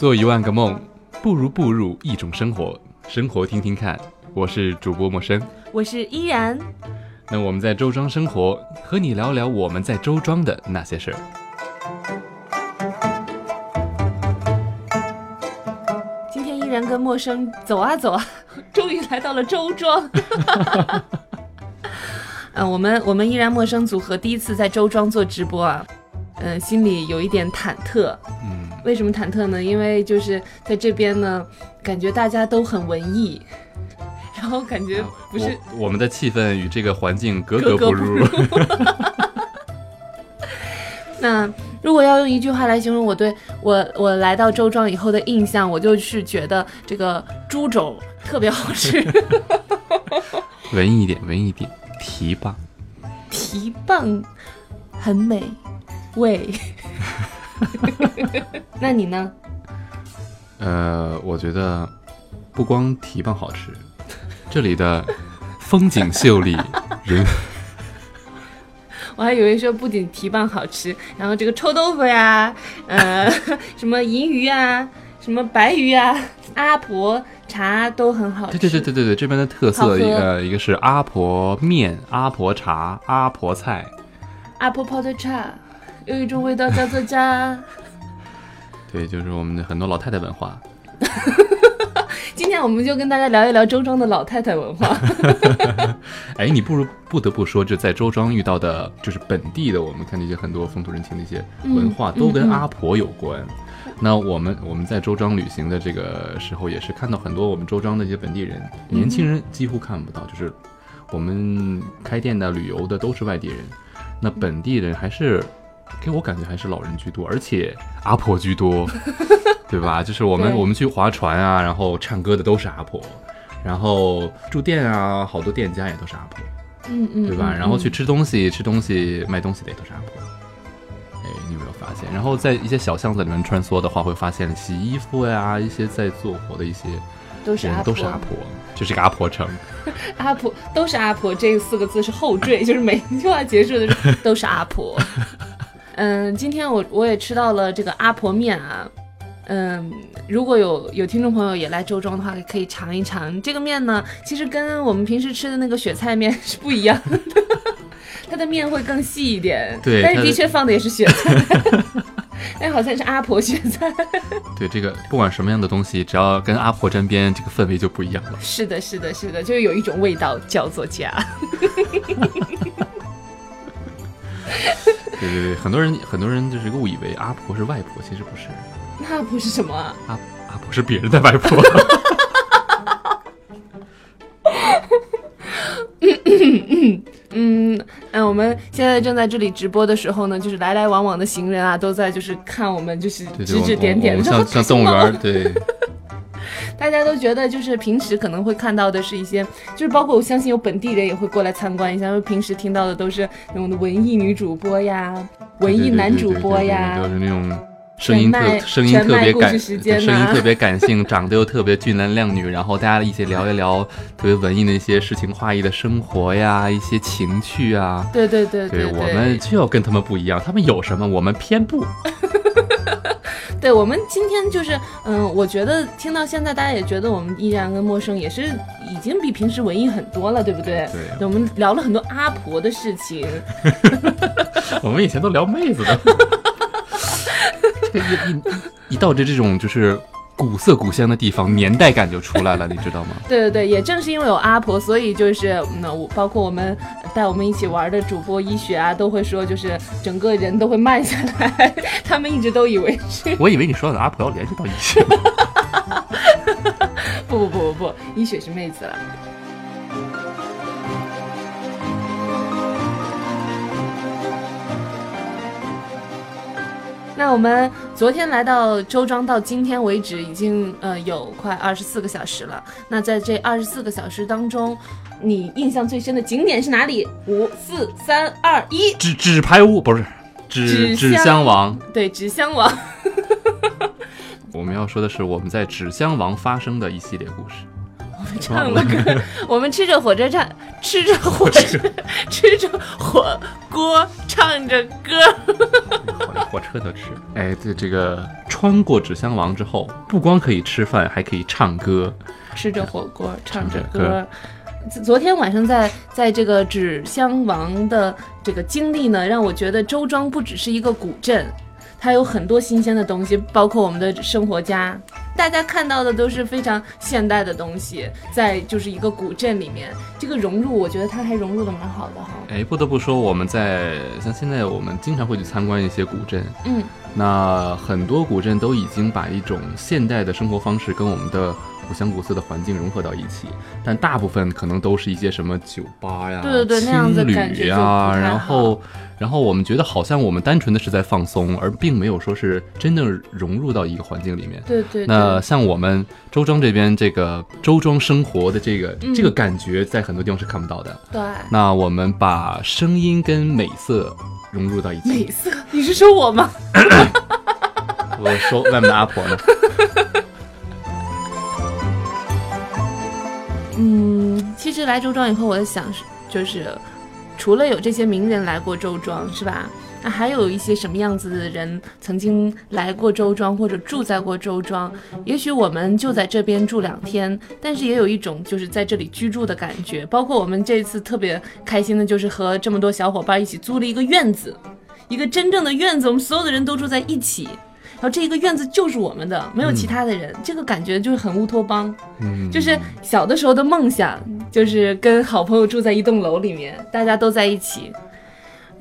做一万个梦，不如步入一种生活。生活听听看，我是主播陌生，我是依然。那我们在周庄生活，和你聊聊我们在周庄的那些事儿。今天依然跟陌生走啊走啊，终于来到了周庄。嗯，我们我们依然陌生组合第一次在周庄做直播啊，嗯，心里有一点忐忑。嗯，为什么忐忑呢？因为就是在这边呢，感觉大家都很文艺，然后感觉不是我们的气氛与这个环境格格不入。那如果要用一句话来形容我对我我来到周庄以后的印象，我就是觉得这个猪肘特别好吃。文艺一点，文艺一点。蹄膀，蹄膀很美味。那你呢？呃，我觉得不光蹄膀好吃，这里的风景秀丽，人。我还以为说不仅蹄膀好吃，然后这个臭豆腐呀，呃，什么银鱼啊，什么白鱼啊，阿婆。茶都很好吃。对对对对对对，这边的特色一个一个是阿婆面、阿婆茶、阿婆菜。阿婆泡的茶，有一种味道叫做家。对，就是我们的很多老太太文化。今天我们就跟大家聊一聊周庄的老太太文化。哎，你不如不得不说，这在周庄遇到的，就是本地的，我们看那些很多风土人情的一些文化，都跟阿婆有关。那我们我们在周庄旅行的这个时候，也是看到很多我们周庄的一些本地人，年轻人几乎看不到，就是我们开店的、旅游的都是外地人，那本地人还是给我感觉还是老人居多，而且阿婆居多，对吧？就是我们我们去划船啊，然后唱歌的都是阿婆，然后住店啊，好多店家也都是阿婆，嗯嗯，对吧？然后去吃东西、吃东西、卖东西的也都是阿婆。哎，你有没有发现，然后在一些小巷子里面穿梭的话，会发现洗衣服呀，一些在做活的一些都是都是阿婆，就是个阿婆城。阿婆都是阿婆，这四个字是后缀，就是每一句话结束的时候都是阿婆。嗯，今天我我也吃到了这个阿婆面啊，嗯，如果有有听众朋友也来周庄的话，可以尝一尝这个面呢。其实跟我们平时吃的那个雪菜面是不一样的。它的面会更细一点，对，但是的确放的也是雪菜，但好像是阿婆雪菜。对，这个不管什么样的东西，只要跟阿婆沾边，这个氛围就不一样了。是的，是的，是的，就是有一种味道叫做家。对对对，很多人很多人就是误以为阿婆是外婆，其实不是。那阿婆是什么？阿阿婆是别人的外婆。嗯，那我们现在正在这里直播的时候呢，就是来来往往的行人啊，都在就是看我们，就是指指点点，像像动物园，对。大家都觉得就是平时可能会看到的是一些，就是包括我相信有本地人也会过来参观一下，因为平时听到的都是那种的文艺女主播呀，文艺男主播呀，都是那种。声音特声音特别感，声音特别感性，长得又特别俊男靓女，然后大家一起聊一聊特别文艺的一些诗情画意的生活呀，一些情趣啊。对对对对，我们就要跟他们不一样，他们有什么我们偏不。对，我们今天就是，嗯，我觉得听到现在大家也觉得我们依然跟陌生也是已经比平时文艺很多了，对不对？对，我们聊了很多阿婆的事情。我们以前都聊妹子的。这一一一到这这种就是古色古香的地方，年代感就出来了，你知道吗？对对对，也正是因为有阿婆，所以就是那我包括我们带我们一起玩的主播医学啊，都会说就是整个人都会慢下来。他们一直都以为是，我以为你说的阿婆要联系到医学。不不不不不，医学是妹子了。那我们昨天来到周庄，到今天为止已经呃有快二十四个小时了。那在这二十四个小时当中，你印象最深的景点是哪里？五四三二一，纸纸牌屋不是纸纸箱王，对纸箱王。我们要说的是我们在纸箱王发生的一系列故事。唱的歌，我们吃着火车站，吃着火车，吃着火锅，唱着歌。火车都吃。哎，这这个穿过纸箱王之后，不光可以吃饭，还可以唱歌。吃着火锅，唱着歌。昨天晚上在在这个纸箱王的这个经历呢，让我觉得周庄不只是一个古镇，它有很多新鲜的东西，包括我们的生活家。大家看到的都是非常现代的东西，在就是一个古镇里面，这个融入，我觉得它还融入的蛮好的哈。哎，不得不说，我们在像现在我们经常会去参观一些古镇，嗯，那很多古镇都已经把一种现代的生活方式跟我们的古香古色的环境融合到一起，但大部分可能都是一些什么酒吧呀、对对对那样子青感觉就旅呀，然后然后我们觉得好像我们单纯的是在放松，而并没有说是真正融入到一个环境里面。对对对。那像我们周庄这边这个周庄生活的这个、嗯这个感觉，在很多地方是看不到的。对那我们把声音跟美色融入到一起。美色，你是说我吗？我说外面的阿婆呢？嗯，其实来周庄以后，我在想是，就是除了有这些名人来过周庄，是吧？那还有一些什么样子的人曾经来过周庄，或者住在过周庄？也许我们就在这边住两天，但是也有一种就是在这里居住的感觉。包括我们这次特别开心的，就是和这么多小伙伴一起租了一个院子，一个真正的院子，我们所有的人都住在一起。然后这一个院子就是我们的，没有其他的人，这个感觉就是很乌托邦。嗯，就是小的时候的梦想，就是跟好朋友住在一栋楼里面，大家都在一起。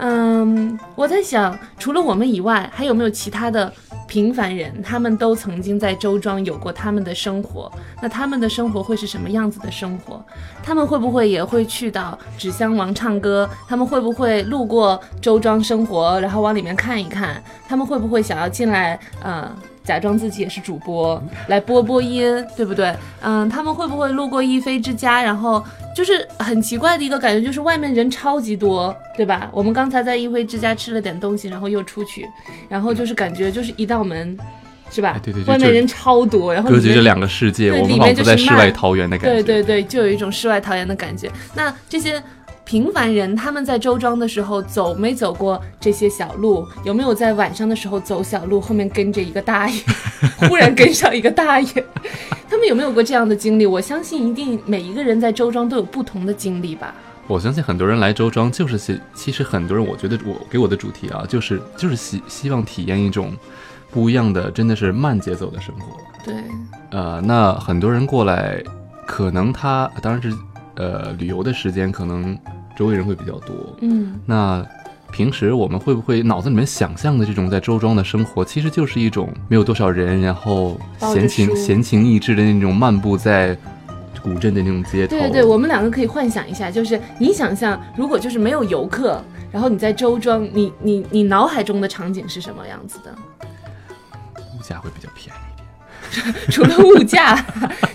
嗯，我在想，除了我们以外，还有没有其他的平凡人？他们都曾经在周庄有过他们的生活。那他们的生活会是什么样子的生活？他们会不会也会去到纸箱王唱歌？他们会不会路过周庄生活，然后往里面看一看？他们会不会想要进来？嗯。假装自己也是主播来播播音，对不对？嗯，他们会不会路过一菲之家，然后就是很奇怪的一个感觉，就是外面人超级多，对吧？我们刚才在一菲之家吃了点东西，然后又出去，然后就是感觉就是一道门，是吧？哎对对就就外面人超多，然后隔绝这两个世界，我们仿佛在世外桃源的感觉。对对对，就有一种世外桃源的感觉。那这些平凡人，他们在周庄的时候走没走过这些小路？有没有在晚上的时候走小路，后面跟着一个大爷，忽然跟上一个大爷？他们有没有过这样的经历？我相信一定每一个人在周庄都有不同的经历吧。我相信很多人来周庄就是希，其实很多人，我觉得我给我的主题啊，就是就是希希望体验一种不一样的，真的是慢节奏的生活。对，呃，那很多人过来，可能他当然是呃旅游的时间，可能周围人会比较多。嗯，那平时我们会不会脑子里面想象的这种在周庄的生活，其实就是一种没有多少人，然后闲情闲情逸致的那种漫步在古镇的那种街头。对对对，我们两个可以幻想一下，就是你想象，如果就是没有游客，然后你在周庄，你你你脑海中的场景是什么样子的？物价会比较便宜。除了物价，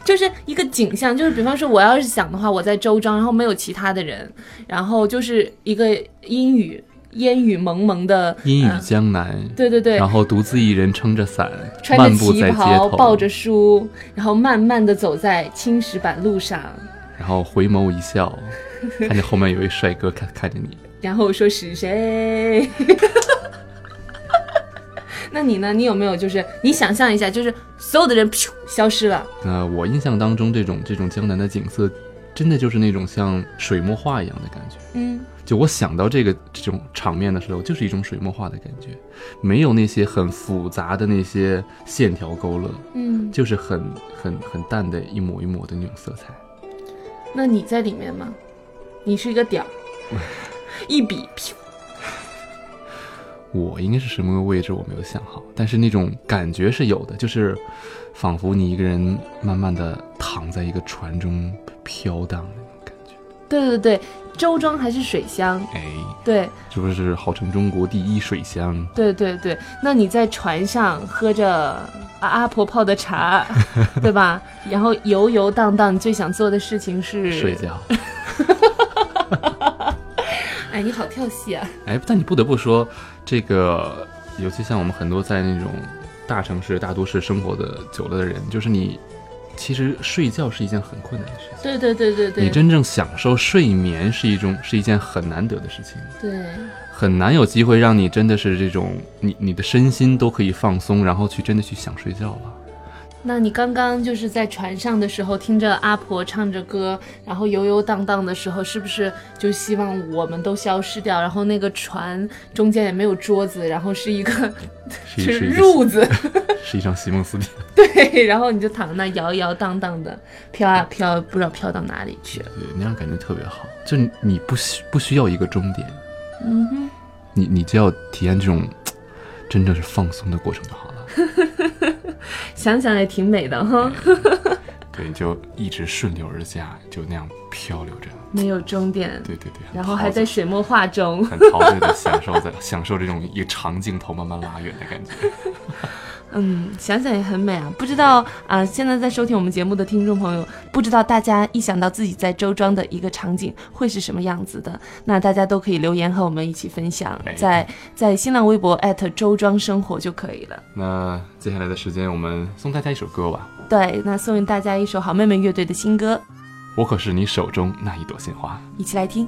就是一个景象，就是比方说，我要是想的话，我在周庄，然后没有其他的人，然后就是一个阴雨烟雨蒙蒙的阴雨嗯江南，对对对然，后独自一人撑着伞，穿着旗袍，抱着书，然后慢慢的走在青石板路上，然后回眸一笑，看见后面有一帅哥看看着你。然后说是谁？那你呢？你有没有就是你想象一下，就是所有的人噗消失了，那我印象当中，这种这种江南的景色，真的就是那种像水墨画一样的感觉。嗯，就我想到这个这种场面的时候，就是一种水墨画的感觉，没有那些很复杂的那些线条勾勒，嗯，就是很很很淡的一抹一抹的那种色彩。那你在里面吗？你是一个点儿，一笔噗，我应该是什么个位置，我没有想好，但是那种感觉是有的，就是仿佛你一个人慢慢的躺在一个船中飘荡的那种感觉。对对对，周庄还是水乡，哎，对是不是号称中国第一水乡？对对对。那你在船上喝着阿阿婆泡的茶，对吧？然后游游荡荡，你最想做的事情是睡。觉。哎，你好跳戏啊！哎，但你不得不说，这个尤其像我们很多在那种大城市、大都市生活的久了的人，就是你其实睡觉是一件很困难的事情。对对对对对，你真正享受睡眠是一种是一件很难得的事情，对很难有机会让你真的是这种你你的身心都可以放松，然后去真的去想睡觉了。那你刚刚就是在船上的时候，听着阿婆唱着歌，然后游游荡荡的时候，是不是就希望我们都消失掉？然后那个船中间也没有桌子，然后是一个 是褥子，是一张席梦思店。对，然后你就躺在那摇摇荡荡的飘啊飘，不知道飘到哪里去了。对，那样感觉特别好。就你不需不需要一个终点，嗯哼，你你只要体验这种真正是放松的过程就好了。想想也挺美的哈，对，就一直顺流而下，就那样漂流着。没有终点，对对对，然后还在水墨画中。很陶醉的享受在享受这种一个长镜头慢慢拉远的感觉。嗯，想想也很美啊。不知道啊、现在在收听我们节目的听众朋友，不知道大家一想到自己在周庄的一个场景会是什么样子的？那大家都可以留言和我们一起分享，哎在在新浪微博周庄生活就可以了。那接下来的时间，我们送大家一首歌吧。对，那送给大家一首好妹妹乐队的新歌，我可是你手中那一朵鲜花。一起来听。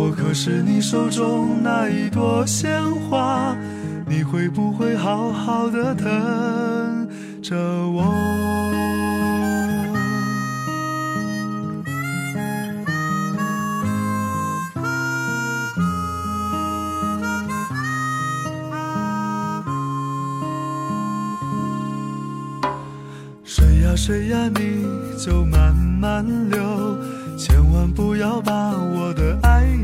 我可是你手中那一朵鲜花，你会不会好好的等着我？水呀水呀，你就慢慢流，千万不要把我的爱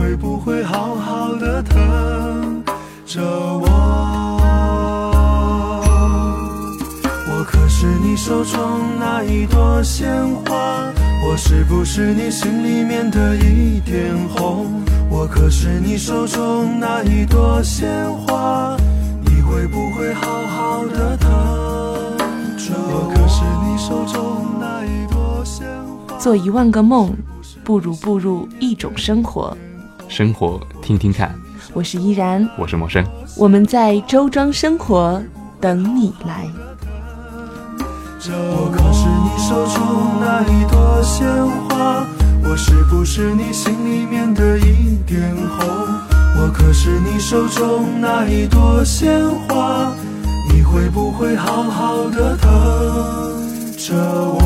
会不会好好的疼着我？我可是你手中那一朵鲜花，我是不是你心里面的一点红？我可是你手中那一朵鲜花，你会不会好好的疼着我？我可是你手中那一朵鲜花。做一万个梦，不如步入一种生活。生活听听看，我是依然，我是陌生。我们在周庄生活，等你来。我可是你手中那一朵鲜花，我是不是你心里面的一点红？我可是你手中那一朵鲜花，你会不会好好的疼着我？